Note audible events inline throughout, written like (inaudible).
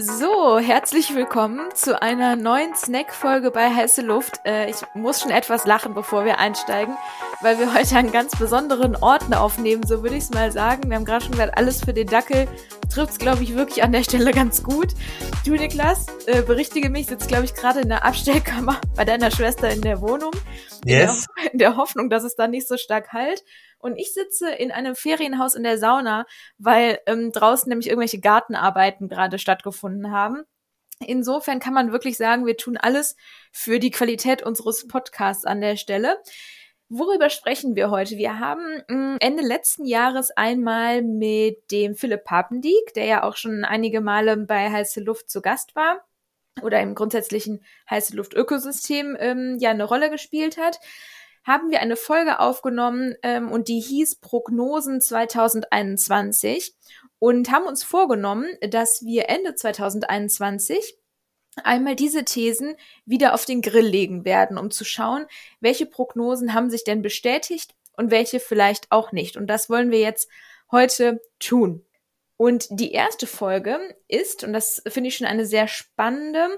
So, herzlich willkommen zu einer neuen Snack-Folge bei Heiße Luft. Äh, ich muss schon etwas lachen, bevor wir einsteigen, weil wir heute an ganz besonderen Orten aufnehmen, so würde ich es mal sagen. Wir haben gerade schon gesagt, alles für den Dackel trifft es, glaube ich, wirklich an der Stelle ganz gut. Du, Niklas, äh, berichtige mich, sitzt, glaube ich, gerade in der Abstellkammer (laughs) bei deiner Schwester in der Wohnung. Yes. In der, in der Hoffnung, dass es da nicht so stark halt. Und ich sitze in einem Ferienhaus in der Sauna, weil ähm, draußen nämlich irgendwelche Gartenarbeiten gerade stattgefunden haben. Insofern kann man wirklich sagen, wir tun alles für die Qualität unseres Podcasts an der Stelle. Worüber sprechen wir heute? Wir haben mm, Ende letzten Jahres einmal mit dem Philipp Papendieck, der ja auch schon einige Male bei Heiße Luft zu Gast war oder im grundsätzlichen Heiße Luft Ökosystem ähm, ja eine Rolle gespielt hat, haben wir eine Folge aufgenommen ähm, und die hieß Prognosen 2021 und haben uns vorgenommen, dass wir Ende 2021 einmal diese Thesen wieder auf den Grill legen werden, um zu schauen, welche Prognosen haben sich denn bestätigt und welche vielleicht auch nicht. Und das wollen wir jetzt heute tun. Und die erste Folge ist, und das finde ich schon eine sehr spannende,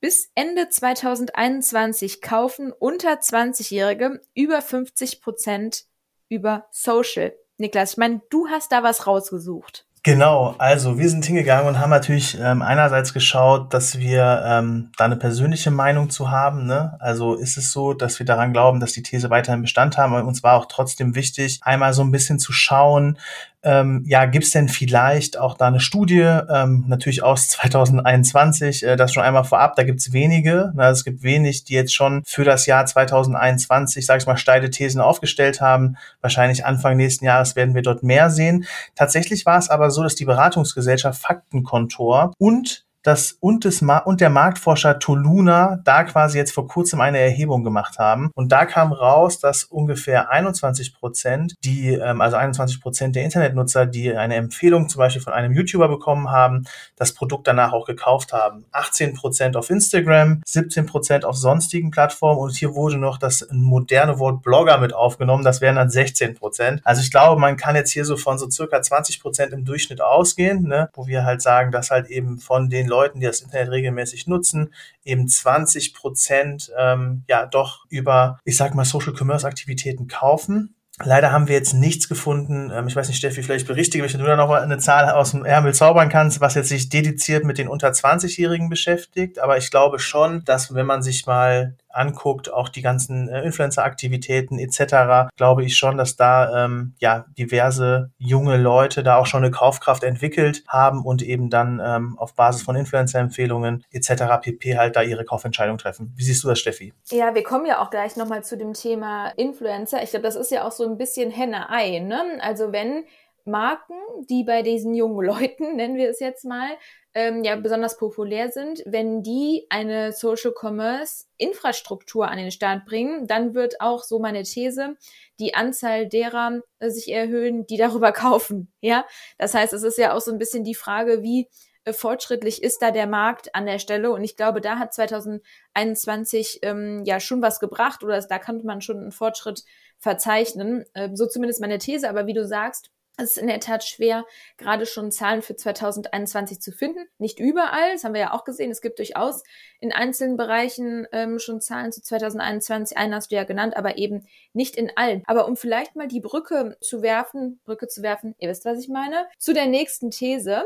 bis Ende 2021 kaufen unter 20-Jährige über 50 Prozent über Social. Niklas, ich meine, du hast da was rausgesucht. Genau, also wir sind hingegangen und haben natürlich ähm, einerseits geschaut, dass wir ähm, da eine persönliche Meinung zu haben. Ne? Also ist es so, dass wir daran glauben, dass die These weiterhin Bestand haben. Aber uns war auch trotzdem wichtig, einmal so ein bisschen zu schauen, ähm, ja, gibt es denn vielleicht auch da eine Studie, ähm, natürlich aus (laughs) 2021, äh, das schon einmal vorab, da gibt es wenige. Na, es gibt wenig, die jetzt schon für das Jahr 2021, sage ich mal, steile Thesen aufgestellt haben. Wahrscheinlich Anfang nächsten Jahres werden wir dort mehr sehen. Tatsächlich war es aber so, dass die Beratungsgesellschaft Faktenkontor und das und, des und der Marktforscher Toluna da quasi jetzt vor kurzem eine Erhebung gemacht haben. Und da kam raus, dass ungefähr 21 Prozent, die, ähm, also 21 Prozent der Internetnutzer, die eine Empfehlung zum Beispiel von einem YouTuber bekommen haben, das Produkt danach auch gekauft haben. 18 Prozent auf Instagram, 17 Prozent auf sonstigen Plattformen und hier wurde noch das moderne Wort Blogger mit aufgenommen. Das wären dann 16 Prozent. Also ich glaube, man kann jetzt hier so von so circa 20 Prozent im Durchschnitt ausgehen, ne, wo wir halt sagen, dass halt eben von den Leuten, die das Internet regelmäßig nutzen, eben 20 Prozent ähm, ja doch über, ich sag mal, Social Commerce Aktivitäten kaufen. Leider haben wir jetzt nichts gefunden. Ähm, ich weiß nicht, Steffi, vielleicht berichtige mich, wenn du da noch eine Zahl aus dem Ärmel zaubern kannst, was jetzt sich dediziert mit den unter 20-Jährigen beschäftigt. Aber ich glaube schon, dass wenn man sich mal anguckt, auch die ganzen äh, Influencer-Aktivitäten etc., glaube ich schon, dass da ähm, ja diverse junge Leute da auch schon eine Kaufkraft entwickelt haben und eben dann ähm, auf Basis von Influencer-Empfehlungen etc. pp. halt da ihre Kaufentscheidung treffen. Wie siehst du das, Steffi? Ja, wir kommen ja auch gleich nochmal zu dem Thema Influencer. Ich glaube, das ist ja auch so ein bisschen Henne-Ei. Ne? Also wenn Marken, die bei diesen jungen Leuten, (laughs) nennen wir es jetzt mal, ähm, ja besonders populär sind, wenn die eine Social Commerce Infrastruktur an den Start bringen, dann wird auch so meine These die Anzahl derer äh, sich erhöhen, die (laughs) darüber kaufen. Ja, das heißt, es ist ja auch so ein bisschen die Frage, wie äh, fortschrittlich ist da der Markt an der Stelle? Und ich glaube, da hat 2021 ähm, ja schon was gebracht oder da konnte man schon einen Fortschritt verzeichnen. Äh, so zumindest meine These. Aber wie du sagst, es ist in der Tat schwer, gerade schon Zahlen für 2021 zu finden. Nicht überall, das haben wir ja auch gesehen. Es gibt durchaus in einzelnen Bereichen ähm, schon Zahlen zu 2021. Einen hast du ja genannt, aber eben nicht in allen. Aber um vielleicht mal die Brücke zu werfen, Brücke zu werfen, ihr wisst, was ich meine, zu der nächsten These,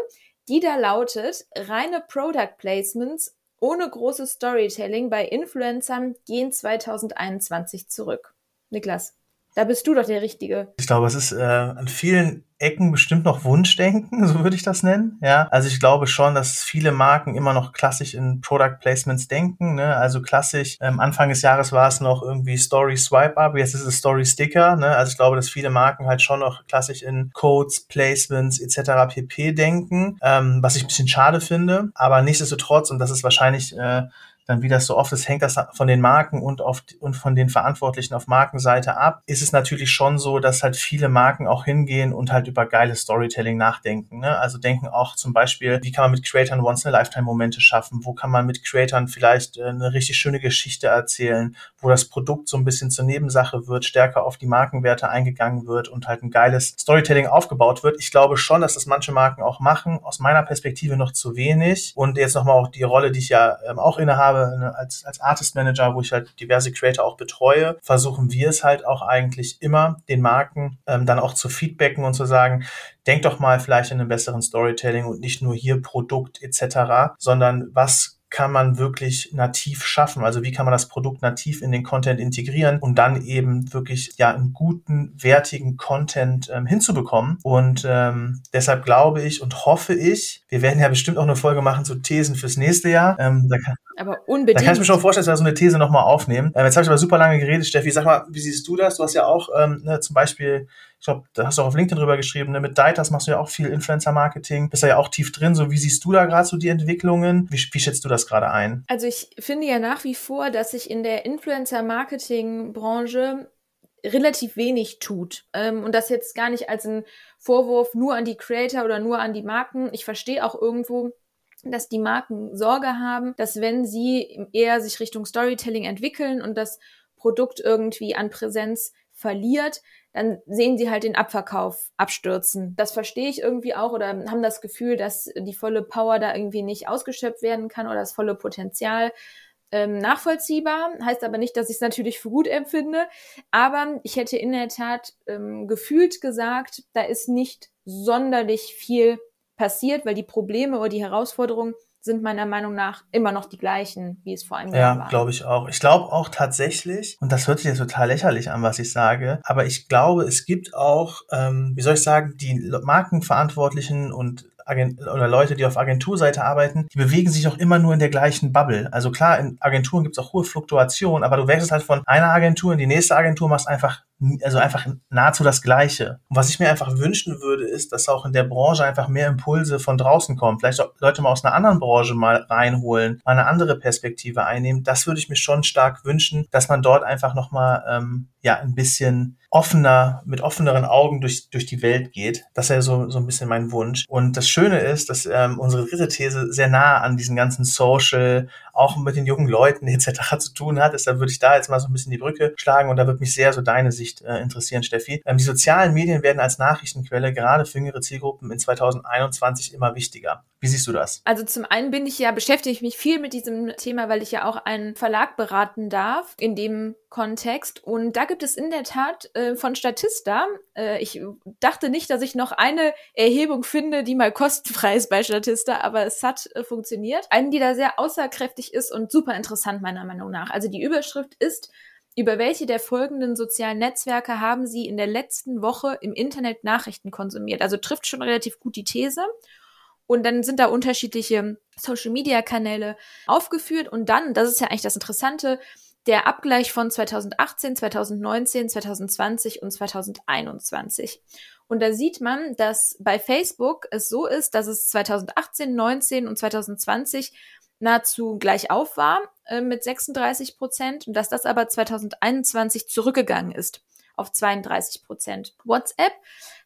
die da lautet, reine Product Placements ohne großes Storytelling bei Influencern gehen 2021 zurück. Niklas. Da bist du doch der Richtige. Ich glaube, es ist äh, an vielen Ecken bestimmt noch Wunschdenken, (laughs) so würde ich das nennen. Ja, also ich glaube schon, dass viele Marken immer noch klassisch in Product Placements denken. Ne? Also klassisch. Ähm, Anfang des Jahres war es noch irgendwie Story Swipe Up, jetzt ist es Story Sticker. Ne? Also ich glaube, dass viele Marken halt schon noch klassisch in Codes, Placements etc. pp. denken, ähm, was ich ein bisschen schade finde. Aber nichtsdestotrotz und das ist wahrscheinlich äh, dann wie das so oft ist, hängt das von den Marken und, auf, und von den Verantwortlichen auf Markenseite ab, ist es natürlich schon so, dass halt viele Marken auch hingehen und halt über geiles Storytelling nachdenken. Ne? Also denken auch zum Beispiel, wie kann man mit Creators Once-in-a-Lifetime-Momente schaffen? Wo kann man mit Creators vielleicht äh, eine richtig schöne Geschichte erzählen, wo das Produkt so ein bisschen zur Nebensache wird, stärker auf die Markenwerte eingegangen wird und halt ein geiles Storytelling aufgebaut wird. Ich glaube schon, dass das manche Marken auch machen. Aus meiner Perspektive noch zu wenig. Und jetzt nochmal auch die Rolle, die ich ja ähm, auch innehabe ne, als, als Artist Manager, wo ich halt diverse Creator auch betreue, versuchen wir es halt auch eigentlich immer, den Marken ähm, dann auch zu feedbacken und zu sagen, denk doch mal vielleicht in einem besseren Storytelling und nicht nur hier Produkt etc., sondern was kann man wirklich nativ schaffen? Also wie kann man das Produkt nativ in den Content integrieren und dann eben wirklich ja einen guten, wertigen Content ähm, hinzubekommen? Und ähm, deshalb glaube ich und hoffe ich, wir werden ja bestimmt auch eine Folge machen zu Thesen fürs nächste Jahr. Ähm, da kann, aber unbedingt. Da kann ich mir schon vorstellen, dass wir so eine These nochmal aufnehmen. Ähm, jetzt habe ich aber super lange geredet, Steffi. Sag mal, wie siehst du das? Du hast ja auch ähm, ne, zum Beispiel ich glaube, da hast du auch auf LinkedIn drüber geschrieben, ne? mit Deitas machst du ja auch viel Influencer-Marketing, bist da ja auch tief drin. So, wie siehst du da gerade so die Entwicklungen? Wie, wie schätzt du das gerade ein? Also ich finde ja nach wie vor, dass sich in der Influencer-Marketing-Branche relativ wenig tut. Ähm, und das jetzt gar nicht als ein Vorwurf nur an die Creator oder nur an die Marken. Ich verstehe auch irgendwo, dass die Marken Sorge haben, dass wenn sie eher sich Richtung Storytelling entwickeln und das Produkt irgendwie an Präsenz verliert, dann sehen sie halt den Abverkauf abstürzen. Das verstehe ich irgendwie auch oder haben das Gefühl, dass die volle Power da irgendwie nicht ausgeschöpft werden kann oder das volle Potenzial ähm, nachvollziehbar. Heißt aber nicht, dass ich es natürlich für gut empfinde. Aber ich hätte in der Tat ähm, gefühlt gesagt, da ist nicht sonderlich viel passiert, weil die Probleme oder die Herausforderungen sind meiner Meinung nach immer noch die gleichen, wie es vor einem Jahr war. Ja, glaube ich auch. Ich glaube auch tatsächlich, und das hört sich jetzt total lächerlich an, was ich sage, aber ich glaube, es gibt auch, ähm, wie soll ich sagen, die Markenverantwortlichen und Oder Leute, die auf Agenturseite arbeiten, die bewegen sich auch immer nur in der gleichen Bubble. Also klar, in Agenturen gibt es auch hohe Fluktuationen, aber du wechselst halt von einer Agentur in die nächste Agentur, machst einfach also einfach nahezu das Gleiche. Und was ich mir einfach wünschen würde, ist, dass auch in der Branche einfach mehr Impulse von draußen kommen. Vielleicht auch Leute mal aus einer anderen Branche mal reinholen, mal eine andere Perspektive einnehmen. Das würde ich mir schon stark wünschen, dass man dort einfach nochmal ähm, ja ein bisschen offener, mit offeneren Augen durch, durch die Welt geht. Das wäre so, so ein bisschen mein Wunsch. Und das Schöne ist, dass ähm, unsere dritte These sehr nah an diesen ganzen Social, auch mit den jungen Leuten etc. zu tun hat. Deshalb würde ich da jetzt mal so ein bisschen die Brücke schlagen und da würde mich sehr so deine Sicht äh, interessieren, Steffi. Ähm, die sozialen Medien werden als Nachrichtenquelle gerade für jüngere Zielgruppen in 2021 immer wichtiger. Wie siehst du das? Also zum einen bin ich ja, beschäftige ich mich viel mit diesem Thema, weil ich ja auch einen Verlag beraten darf in dem Kontext. Und da gibt es in der Tat äh, von Statista, äh, ich dachte nicht, dass ich noch eine Erhebung finde, die mal kostenfrei ist bei Statista, aber es hat äh, funktioniert. Eine, die da sehr außerkräftig ist und super interessant meiner Meinung nach. Also die Überschrift ist, über welche der folgenden sozialen Netzwerke haben Sie in der letzten Woche im Internet Nachrichten konsumiert? Also trifft schon relativ gut die These. Und dann sind da unterschiedliche Social-Media-Kanäle aufgeführt. Und dann, das ist ja eigentlich das Interessante, der Abgleich von 2018, 2019, 2020 und 2021. Und da sieht man, dass bei Facebook es so ist, dass es 2018, 19 und 2020 nahezu gleich auf war äh, mit 36 Prozent und dass das aber 2021 zurückgegangen ist auf 32 Prozent. WhatsApp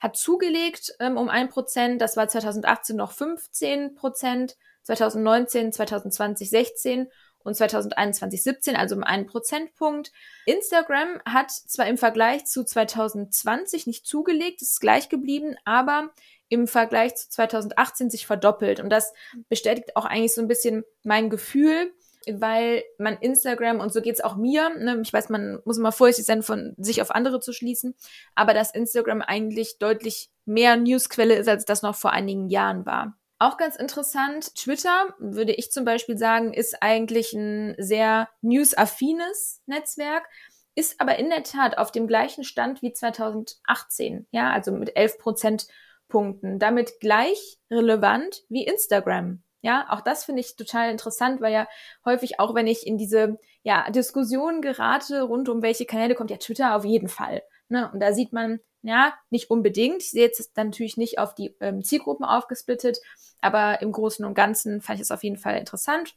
hat zugelegt ähm, um ein Prozent. Das war 2018 noch 15 Prozent, 2019, 2020 16 und 2021 17, also um einen Prozentpunkt. Instagram hat zwar im Vergleich zu 2020 nicht zugelegt, ist gleich geblieben, aber im Vergleich zu 2018 sich verdoppelt. Und das bestätigt auch eigentlich so ein bisschen mein Gefühl, weil man Instagram, und so geht's auch mir, ne, ich weiß, man muss immer vorsichtig sein, von sich auf andere zu schließen, aber dass Instagram eigentlich deutlich mehr Newsquelle ist, als das noch vor einigen Jahren war. Auch ganz interessant, Twitter, würde ich zum Beispiel sagen, ist eigentlich ein sehr newsaffines Netzwerk, ist aber in der Tat auf dem gleichen Stand wie 2018, ja, also mit 11 Prozentpunkten, damit gleich relevant wie Instagram. Ja, auch das finde ich total interessant, weil ja häufig auch, wenn ich in diese ja, Diskussion gerate rund um welche Kanäle kommt, ja Twitter auf jeden Fall. Ne? Und da sieht man, ja, nicht unbedingt. Ich sehe jetzt natürlich nicht auf die ähm, Zielgruppen aufgesplittet, aber im Großen und Ganzen fand ich es auf jeden Fall interessant.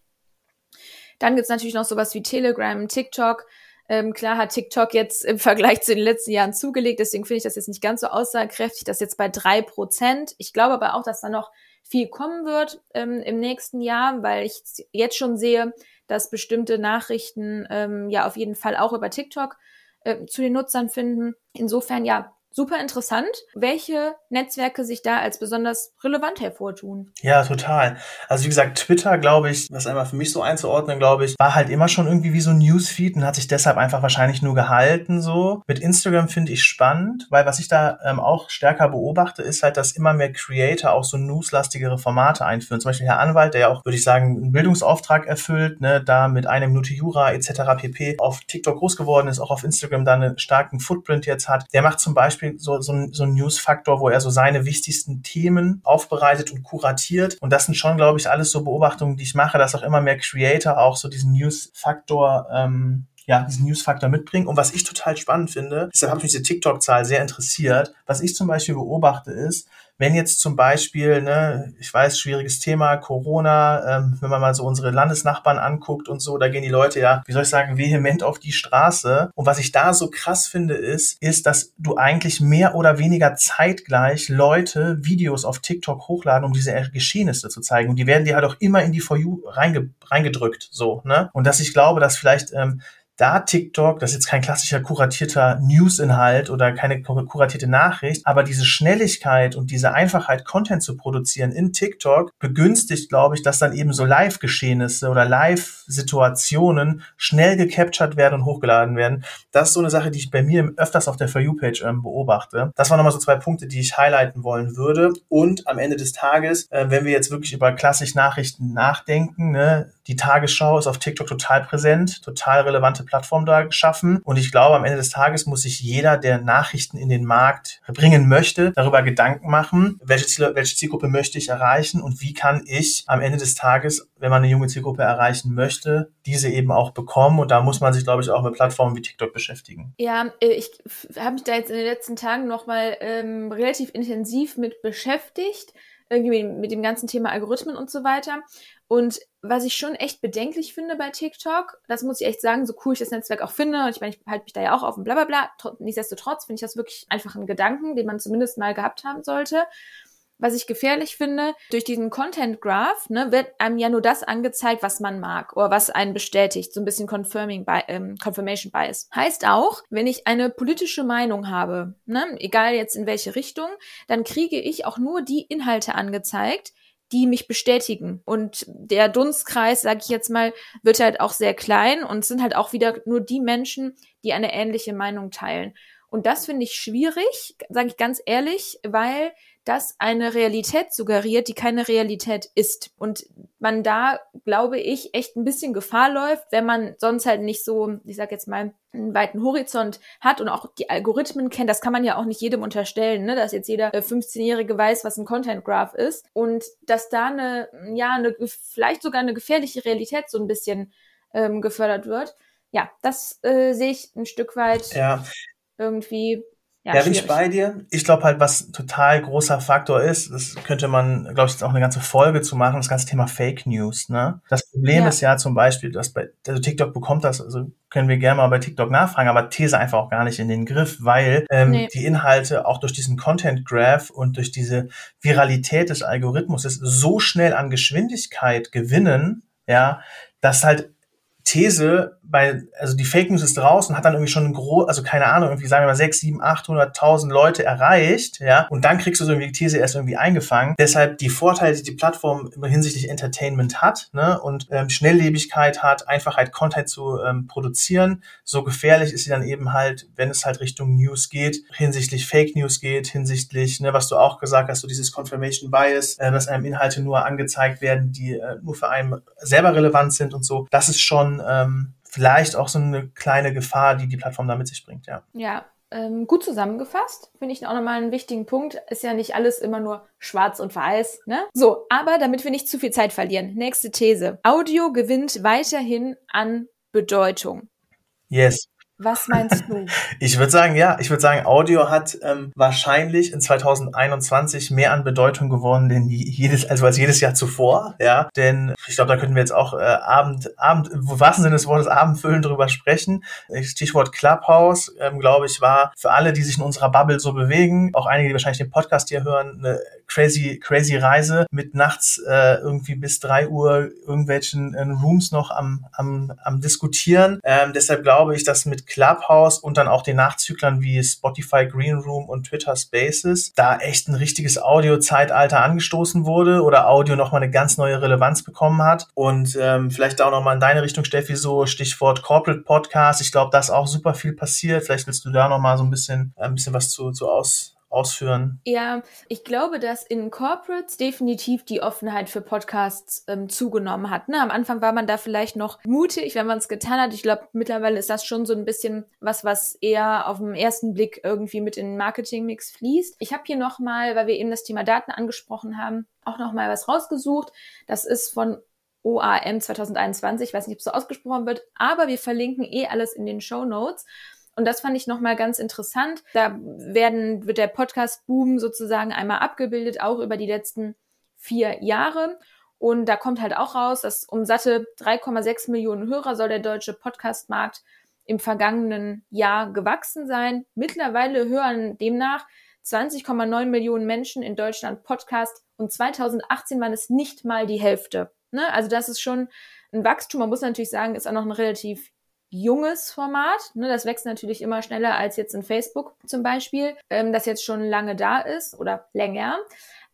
Dann gibt's natürlich noch sowas wie Telegram, TikTok. Ähm, klar hat TikTok jetzt im Vergleich zu den letzten Jahren zugelegt, deswegen finde ich das jetzt nicht ganz so aussagekräftig, das jetzt bei drei Prozent. Ich glaube aber auch, dass da noch viel kommen wird ähm, im nächsten Jahr, weil ich jetzt schon sehe, dass bestimmte Nachrichten ähm, ja auf jeden Fall auch über TikTok äh, zu den Nutzern finden. Insofern ja, super interessant, welche Netzwerke sich da als besonders relevant hervortun. Ja, total. Also wie gesagt, Twitter, glaube ich, was einmal für mich so einzuordnen, glaube ich, war halt immer schon irgendwie wie so ein Newsfeed und hat sich deshalb einfach wahrscheinlich nur gehalten so. Mit Instagram finde ich spannend, weil was ich da ähm, auch stärker beobachte, ist halt, dass immer mehr Creator auch so newslastigere Formate einführen. Zum Beispiel Herr Anwalt, der ja auch, würde ich sagen, einen Bildungsauftrag erfüllt, ne, da mit einer Minute Jura etc. pp. auf TikTok groß geworden ist, auch auf Instagram da einen starken Footprint jetzt hat. Der macht zum Beispiel Beispiel so, so, ein, so ein News-Faktor, wo er so seine wichtigsten Themen aufbereitet und kuratiert. Und das sind schon, glaube ich, alles so Beobachtungen, die ich mache, dass auch immer mehr Creator auch so diesen News-Faktor ähm, ja, diesen News-Faktor mitbringen. Und was ich total spannend finde, deshalb habe ich diese TikTok-Zahl sehr interessiert. Was ich zum Beispiel beobachte ist, wenn jetzt zum Beispiel, ne, ich weiß, schwieriges Thema, Corona, ähm, wenn man mal so unsere Landesnachbarn anguckt und so, da gehen die Leute ja, wie soll ich sagen, vehement auf die Straße. Und was ich da so krass finde, ist, ist, dass du eigentlich mehr oder weniger zeitgleich Leute Videos auf TikTok hochladen, um diese Geschehnisse zu zeigen. Und die werden dir halt auch immer in die For You reinge reingedrückt, so, ne? Und dass ich glaube, dass vielleicht ähm, da TikTok, das ist jetzt kein klassischer kuratierter News-Inhalt oder keine kuratierte Nachricht, aber diese Schnelligkeit und diese Einfachheit, Content zu produzieren in TikTok, begünstigt, glaube ich, dass dann eben so Live-Geschehnisse oder Live-Situationen schnell gecaptured werden und hochgeladen werden. Das ist so eine Sache, die ich bei mir öfters auf der For You-Page ähm, beobachte. Das waren nochmal so zwei Punkte, die ich highlighten wollen würde. Und am Ende des Tages, äh, wenn wir jetzt wirklich über klassische Nachrichten nachdenken, ne, die Tagesschau ist auf TikTok total präsent, total relevante Plattform da geschaffen. Und ich glaube, am Ende des Tages muss sich jeder, der Nachrichten in den Markt bringen möchte, darüber Gedanken machen, welche, Ziel, welche Zielgruppe möchte ich erreichen und wie kann ich am Ende des Tages, wenn man eine junge Zielgruppe erreichen möchte, diese eben auch bekommen. Und da muss man sich, glaube ich, auch mit Plattformen wie TikTok beschäftigen. Ja, äh, ich habe mich da jetzt in den letzten Tagen nochmal ähm, relativ intensiv mit beschäftigt irgendwie mit dem ganzen Thema Algorithmen und so weiter. Und was ich schon echt bedenklich finde bei TikTok, das muss ich echt sagen, so cool ich das Netzwerk auch finde, und ich meine, ich halte mich da ja auch auf und bla bla bla, nichtsdestotrotz finde ich das wirklich einfach ein Gedanken, den man zumindest mal gehabt haben sollte was ich gefährlich finde, durch diesen Content Graph ne, wird einem ja nur das angezeigt, was man mag oder was einen bestätigt, so ein bisschen Confirming bi ähm, Confirmation Bias. Heißt auch, wenn ich eine politische Meinung habe, ne, egal jetzt in welche Richtung, dann kriege ich auch nur die Inhalte angezeigt, die mich bestätigen. Und der Dunstkreis, sage ich jetzt mal, wird halt auch sehr klein und sind halt auch wieder nur die Menschen, die eine ähnliche Meinung teilen. Und das finde ich schwierig, sage ich ganz ehrlich, weil das eine Realität suggeriert, die keine Realität ist. Und man da, glaube ich, echt ein bisschen Gefahr läuft, wenn man sonst halt nicht so, ich sag jetzt mal, einen weiten Horizont hat und auch die Algorithmen kennt. Das kann man ja auch nicht jedem unterstellen, ne? dass jetzt jeder 15-Jährige weiß, was ein Content Graph ist. Und dass da eine, ja, eine, vielleicht sogar eine gefährliche Realität so ein bisschen ähm, gefördert wird. Ja, das äh, sehe ich ein Stück weit ja. Irgendwie ja, ja bin ich bei dir. Ich glaube halt, was total großer Faktor ist, das könnte man, glaube ich, jetzt auch eine ganze Folge zu machen, das ganze Thema Fake News. Ne? Das Problem ja. ist ja zum Beispiel, dass bei also TikTok bekommt das, also können wir gerne mal bei TikTok nachfragen, aber These einfach auch gar nicht in den Griff, weil ähm, nee. die Inhalte auch durch diesen Content Graph und durch diese Viralität des Algorithmus so schnell an Geschwindigkeit gewinnen, ja, dass halt These bei, also die Fake News ist draußen, hat dann irgendwie schon groß, also keine Ahnung, irgendwie sagen wir mal sechs, sieben, achthunderttausend Leute erreicht, ja, und dann kriegst du so irgendwie die These erst irgendwie eingefangen. Deshalb die Vorteile, die die Plattform hinsichtlich Entertainment hat, ne, und ähm, Schnelllebigkeit hat, Einfachheit, Content zu ähm, produzieren, so gefährlich ist sie dann eben halt, wenn es halt Richtung News geht, hinsichtlich Fake News geht, hinsichtlich, ne, was du auch gesagt hast, so dieses Confirmation Bias, äh, dass einem Inhalte nur angezeigt werden, die äh, nur für einen selber relevant sind und so. Das ist schon ähm, vielleicht auch so eine kleine Gefahr, die die Plattform da mit sich bringt, ja. Ja, ähm, gut zusammengefasst, finde ich auch nochmal einen wichtigen Punkt. Ist ja nicht alles immer nur schwarz und weiß, ne? So, aber damit wir nicht zu viel Zeit verlieren, nächste These. Audio gewinnt weiterhin an Bedeutung. Yes. Was meinst du? (laughs) Ich würde sagen, ja, ich würde sagen, Audio hat ähm, wahrscheinlich in 2021 mehr an Bedeutung gewonnen denn jedes, also als jedes Jahr zuvor, ja. Denn ich glaube, da könnten wir jetzt auch äh, Abend, Abend, im wahrsten Sinne des Wortes Abendfüllen drüber sprechen. Stichwort Clubhouse, ähm, glaube ich, war für alle, die sich in unserer Bubble so bewegen, auch einige, die wahrscheinlich den Podcast hier hören, eine crazy, crazy Reise mit nachts äh, irgendwie bis drei Uhr irgendwelchen äh, Rooms noch am, am, am diskutieren. Ähm, deshalb glaube ich, dass mit Clubhouse und dann auch den Nachzüglern wie Spotify Green Room und Twitter Spaces da echt ein richtiges Audio-Zeitalter angestoßen wurde oder Audio nochmal eine ganz neue Relevanz bekommen hat. Und ähm, vielleicht auch nochmal in deine Richtung, Steffi, so Stichwort Corporate Podcast. Ich glaube, da ist auch super viel passiert. Vielleicht willst du da nochmal so ein bisschen, ein bisschen was zu, zu aus, ausführen? Ja, ich glaube, dass in Corporates definitiv die Offenheit für Podcasts ähm, zugenommen hat. Ne? Am Anfang war man da vielleicht noch mutig, wenn man es getan hat. Ich glaube, mittlerweile ist das schon so ein bisschen was, was eher auf den ersten Blick irgendwie mit in den Marketingmix fließt. Ich habe hier nochmal, weil wir eben das Thema Daten angesprochen haben, auch nochmal was rausgesucht. Das ist von OAM 2021, ich weiß nicht, ob es so ausgesprochen wird, aber wir verlinken eh alles in den Show Notes. Und das fand ich nochmal ganz interessant. Da werden, wird der Podcast-Boom sozusagen einmal abgebildet, auch über die letzten vier Jahre. Und da kommt halt auch raus, dass um satte 3,6 Millionen Hörer soll der deutsche Podcast-Markt im vergangenen Jahr gewachsen sein. Mittlerweile hören demnach 20,9 Millionen Menschen in Deutschland Podcast und 2018 waren es nicht mal die Hälfte. Ne? Also das ist schon ein Wachstum. Man muss natürlich sagen, ist auch noch ein relativ junges Format. Ne, das wächst natürlich immer schneller als jetzt in Facebook zum Beispiel, ähm, das jetzt schon lange da ist oder länger.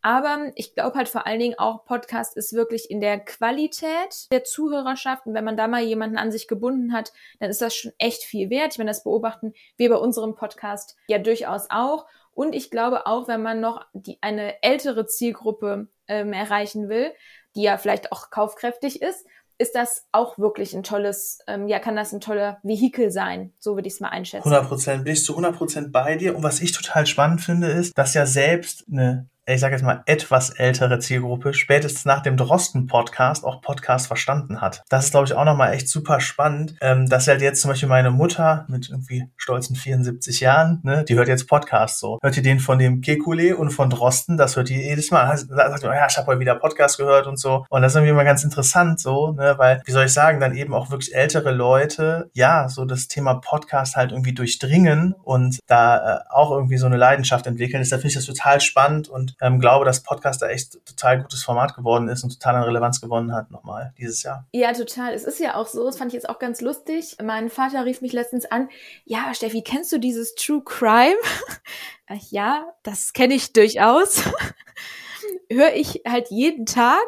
Aber ich glaube halt vor allen Dingen auch, Podcast ist wirklich in der Qualität der Zuhörerschaft. Und wenn man da mal jemanden an sich gebunden hat, dann ist das schon echt viel wert. Ich meine, das beobachten wir bei unserem Podcast ja durchaus auch. Und ich glaube auch, wenn man noch die, eine ältere Zielgruppe ähm, erreichen will, die ja vielleicht auch kaufkräftig ist, ist das auch wirklich ein tolles, ähm, ja, kann das ein toller Vehikel sein. So würde ich es mal einschätzen. 100 Prozent, bin ich zu 100 Prozent bei dir. Und was ich total spannend finde, ist, dass ja selbst eine ich sage jetzt mal, etwas ältere Zielgruppe spätestens nach dem Drosten-Podcast auch Podcast verstanden hat. Das ist, glaube ich, auch nochmal echt super spannend, ähm, dass halt jetzt zum Beispiel meine Mutter mit irgendwie stolzen 74 Jahren, ne, die hört jetzt Podcast so. Hört ihr den von dem Kekule und von Drosten, das hört ihr jedes Mal. Da sagt ihr, ja, ich habe heute wieder Podcast gehört und so. Und das ist irgendwie immer ganz interessant so, ne, weil, wie soll ich sagen, dann eben auch wirklich ältere Leute, ja, so das Thema Podcast halt irgendwie durchdringen und da äh, auch irgendwie so eine Leidenschaft entwickeln. Deshalb finde ich das total spannend und ähm, glaube, dass Podcast da echt total gutes Format geworden ist und total an Relevanz gewonnen hat nochmal dieses Jahr. Ja, total. Es ist ja auch so, das fand ich jetzt auch ganz lustig. Mein Vater rief mich letztens an, ja, Steffi, kennst du dieses True Crime? (laughs) ja, das kenne ich durchaus. (laughs) höre ich halt jeden Tag,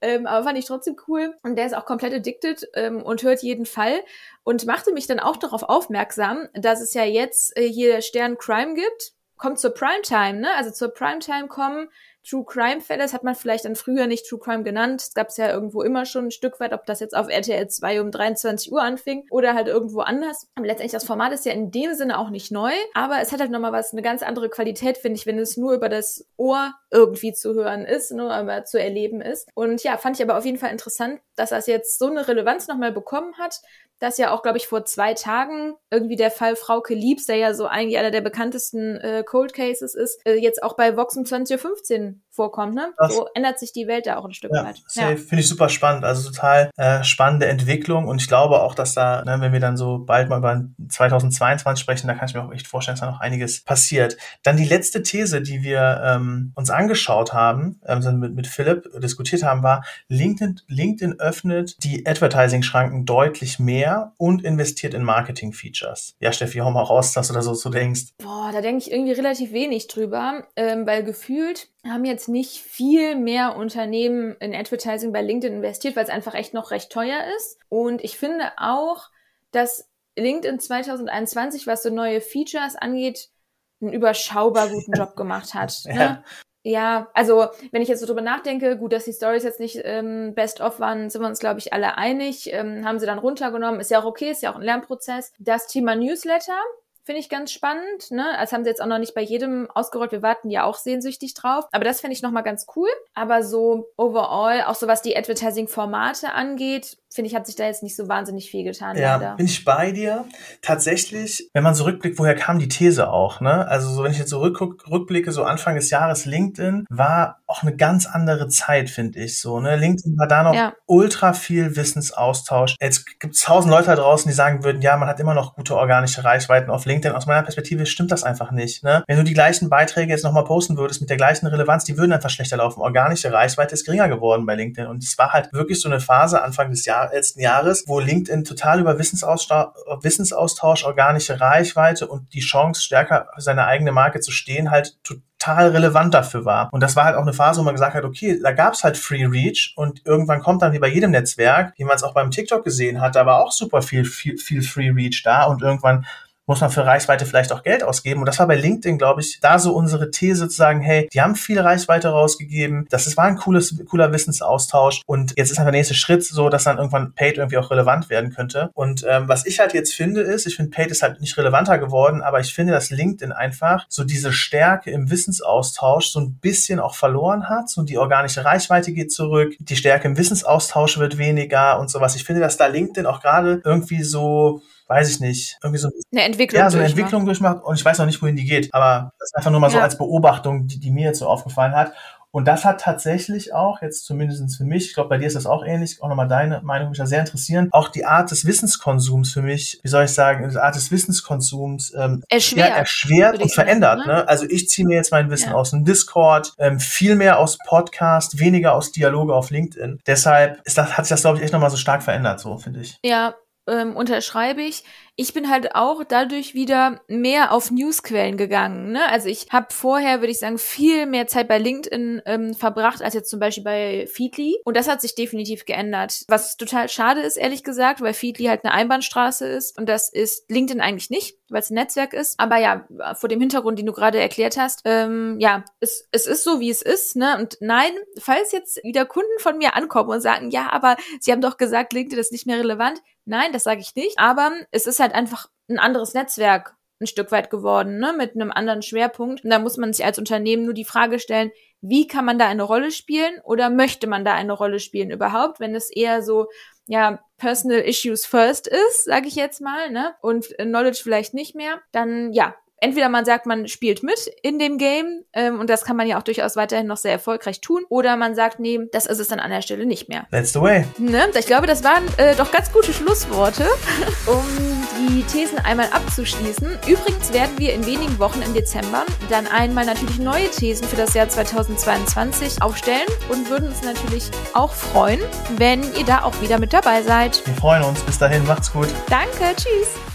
ähm, aber fand ich trotzdem cool. Und der ist auch komplett addicted ähm, und hört jeden Fall und machte mich dann auch darauf aufmerksam, dass es ja jetzt äh, hier Stern Crime gibt kommt zur Primetime, ne? Also zur Primetime kommen True Crime Fälle, das hat man vielleicht dann früher nicht True Crime genannt. Es gab es ja irgendwo immer schon ein Stück weit, ob das jetzt auf RTL 2 um 23 Uhr anfing oder halt irgendwo anders. Aber letztendlich das Format ist ja in dem Sinne auch nicht neu, aber es hat halt nochmal was, eine ganz andere Qualität, finde ich, wenn es nur über das Ohr irgendwie zu hören ist, nur aber zu erleben ist. Und ja, fand ich aber auf jeden Fall interessant, dass das jetzt so eine Relevanz nochmal bekommen hat, dass ja auch, glaube ich, vor zwei Tagen irgendwie der Fall Frauke Liebs, der ja so eigentlich einer der bekanntesten äh, Cold Cases ist, äh, jetzt auch bei Vox um 20.15 Uhr vorkommt. Ne? Das, so ändert sich die Welt da auch ein Stück ja, weit. Ja. Finde ich super spannend. Also total äh, spannende Entwicklung. Und ich glaube auch, dass da, ne, wenn wir dann so bald mal über 2022 sprechen, da kann ich mir auch echt vorstellen, dass da noch einiges passiert. Dann die letzte These, die wir ähm, uns angeschaut haben, ähm, mit, mit Philipp diskutiert haben, war, LinkedIn, LinkedIn öffnet die Advertising-Schranken deutlich mehr und investiert in Marketing-Features. Ja, Steffi, hau mal raus, dass du da so, so denkst. Boah, da denke ich irgendwie relativ wenig drüber, ähm, weil gefühlt haben jetzt nicht viel mehr Unternehmen in Advertising bei LinkedIn investiert, weil es einfach echt noch recht teuer ist. Und ich finde auch, dass LinkedIn 2021, was so neue Features angeht, einen überschaubar guten Job gemacht hat. (laughs) Ne? Ja. Ja, also wenn ich jetzt so drüber nachdenke, gut, dass die Stories jetzt nicht ähm, best of waren, sind wir uns, glaube ich, alle einig. Ähm, haben sie dann runtergenommen, ist ja auch okay, ist ja auch ein Lernprozess. Das Thema Newsletter finde ich ganz spannend. Ne? Das haben sie jetzt auch noch nicht bei jedem ausgerollt. Wir warten ja auch sehnsüchtig drauf. Aber das finde ich nochmal ganz cool. Aber so overall, auch so was die Advertising-Formate angeht, finde ich, hat sich da jetzt nicht so wahnsinnig viel getan. Ja, bin ich bei dir. Tatsächlich, wenn man so rückblickt, woher kam die These auch? Ne? Also so, wenn ich jetzt so rück, rückblicke, so Anfang des Jahres, LinkedIn war auch eine ganz andere Zeit, finde ich so. Ne? LinkedIn war da noch ja. ultra viel Wissensaustausch. Jetzt gibt es tausend Leute da draußen, die sagen würden, ja, man hat immer noch gute organische Reichweiten auf LinkedIn. Aus meiner Perspektive stimmt das einfach nicht. Ne? Wenn du die gleichen Beiträge jetzt nochmal posten würdest mit der gleichen Relevanz, die würden einfach schlechter laufen. Organische Reichweite ist geringer geworden bei LinkedIn. Und es war halt wirklich so eine Phase Anfang des Jahres letzten Jahres, wo LinkedIn total über Wissensaustausch, Wissensaustausch, organische Reichweite und die Chance, stärker seine eigene Marke zu stehen, halt total relevant dafür war. Und das war halt auch eine Phase, wo man gesagt hat, okay, da gab's halt Free Reach und irgendwann kommt dann wie bei jedem Netzwerk, wie man es auch beim TikTok gesehen hat, da war auch super viel, viel, viel Free Reach da und irgendwann muss man für Reichweite vielleicht auch Geld ausgeben. Und das war bei LinkedIn, glaube ich, da so unsere These zu sagen, hey, die haben viel Reichweite rausgegeben. Das war ein cooles, cooler Wissensaustausch. Und jetzt ist einfach der nächste Schritt so, dass dann irgendwann Paid irgendwie auch relevant werden könnte. Und ähm, was ich halt jetzt finde, ist, ich finde Paid ist halt nicht relevanter geworden, aber ich finde, dass LinkedIn einfach so diese Stärke im Wissensaustausch so ein bisschen auch verloren hat. So die organische Reichweite geht zurück, die Stärke im Wissensaustausch wird weniger und sowas. Ich finde, dass da LinkedIn auch gerade irgendwie so weiß ich nicht, irgendwie so eine Entwicklung, ja, so eine Entwicklung durchmacht und ich weiß noch nicht, wohin die geht. Aber das ist einfach nur mal ja. so als Beobachtung, die, die mir jetzt so aufgefallen hat. Und das hat tatsächlich auch, jetzt zumindest für mich, ich glaube, bei dir ist das auch ähnlich, auch nochmal deine Meinung mich da sehr interessieren, auch die Art des Wissenskonsums für mich, wie soll ich sagen, die Art des Wissenskonsums ähm, erschwert, ja, erschwert und verändert. Sagen, ne? ne? Also ich ziehe mir jetzt mein Wissen ja. aus dem Discord, ähm, viel mehr aus Podcast, weniger aus Dialoge auf LinkedIn. Deshalb ist das, hat sich das, glaube ich, echt nochmal so stark verändert, so finde ich. Ja, ähm, unterschreibe ich ich bin halt auch dadurch wieder mehr auf Newsquellen gegangen. Ne? Also ich habe vorher, würde ich sagen, viel mehr Zeit bei LinkedIn ähm, verbracht als jetzt zum Beispiel bei Feedly. Und das hat sich definitiv geändert. Was total schade ist, ehrlich gesagt, weil Feedly halt eine Einbahnstraße ist. Und das ist LinkedIn eigentlich nicht, weil es ein Netzwerk ist. Aber ja, vor dem Hintergrund, den du gerade erklärt hast, ähm, ja, es, es ist so, wie es ist. Ne? Und nein, falls jetzt wieder Kunden von mir ankommen und sagen, ja, aber sie haben doch gesagt, LinkedIn ist nicht mehr relevant. Nein, das sage ich nicht. Aber es ist halt einfach ein anderes Netzwerk ein Stück weit geworden, ne, mit einem anderen Schwerpunkt. Und da muss man sich als Unternehmen nur die Frage stellen, wie kann man da eine Rolle spielen oder möchte man da eine Rolle spielen überhaupt, wenn es eher so ja Personal Issues first ist, sage ich jetzt mal, ne, und Knowledge vielleicht nicht mehr, dann ja, entweder man sagt, man spielt mit in dem Game ähm, und das kann man ja auch durchaus weiterhin noch sehr erfolgreich tun, oder man sagt, nee, das ist es dann an der Stelle nicht mehr. That's the way. Ne? Ich glaube, das waren äh, doch ganz gute Schlussworte, (laughs) um die Thesen einmal abzuschließen. Übrigens werden wir in wenigen Wochen im Dezember dann einmal natürlich neue Thesen für das Jahr 2022 aufstellen und würden uns natürlich auch freuen, wenn ihr da auch wieder mit dabei seid. Wir freuen uns. Bis dahin, macht's gut. Danke, tschüss.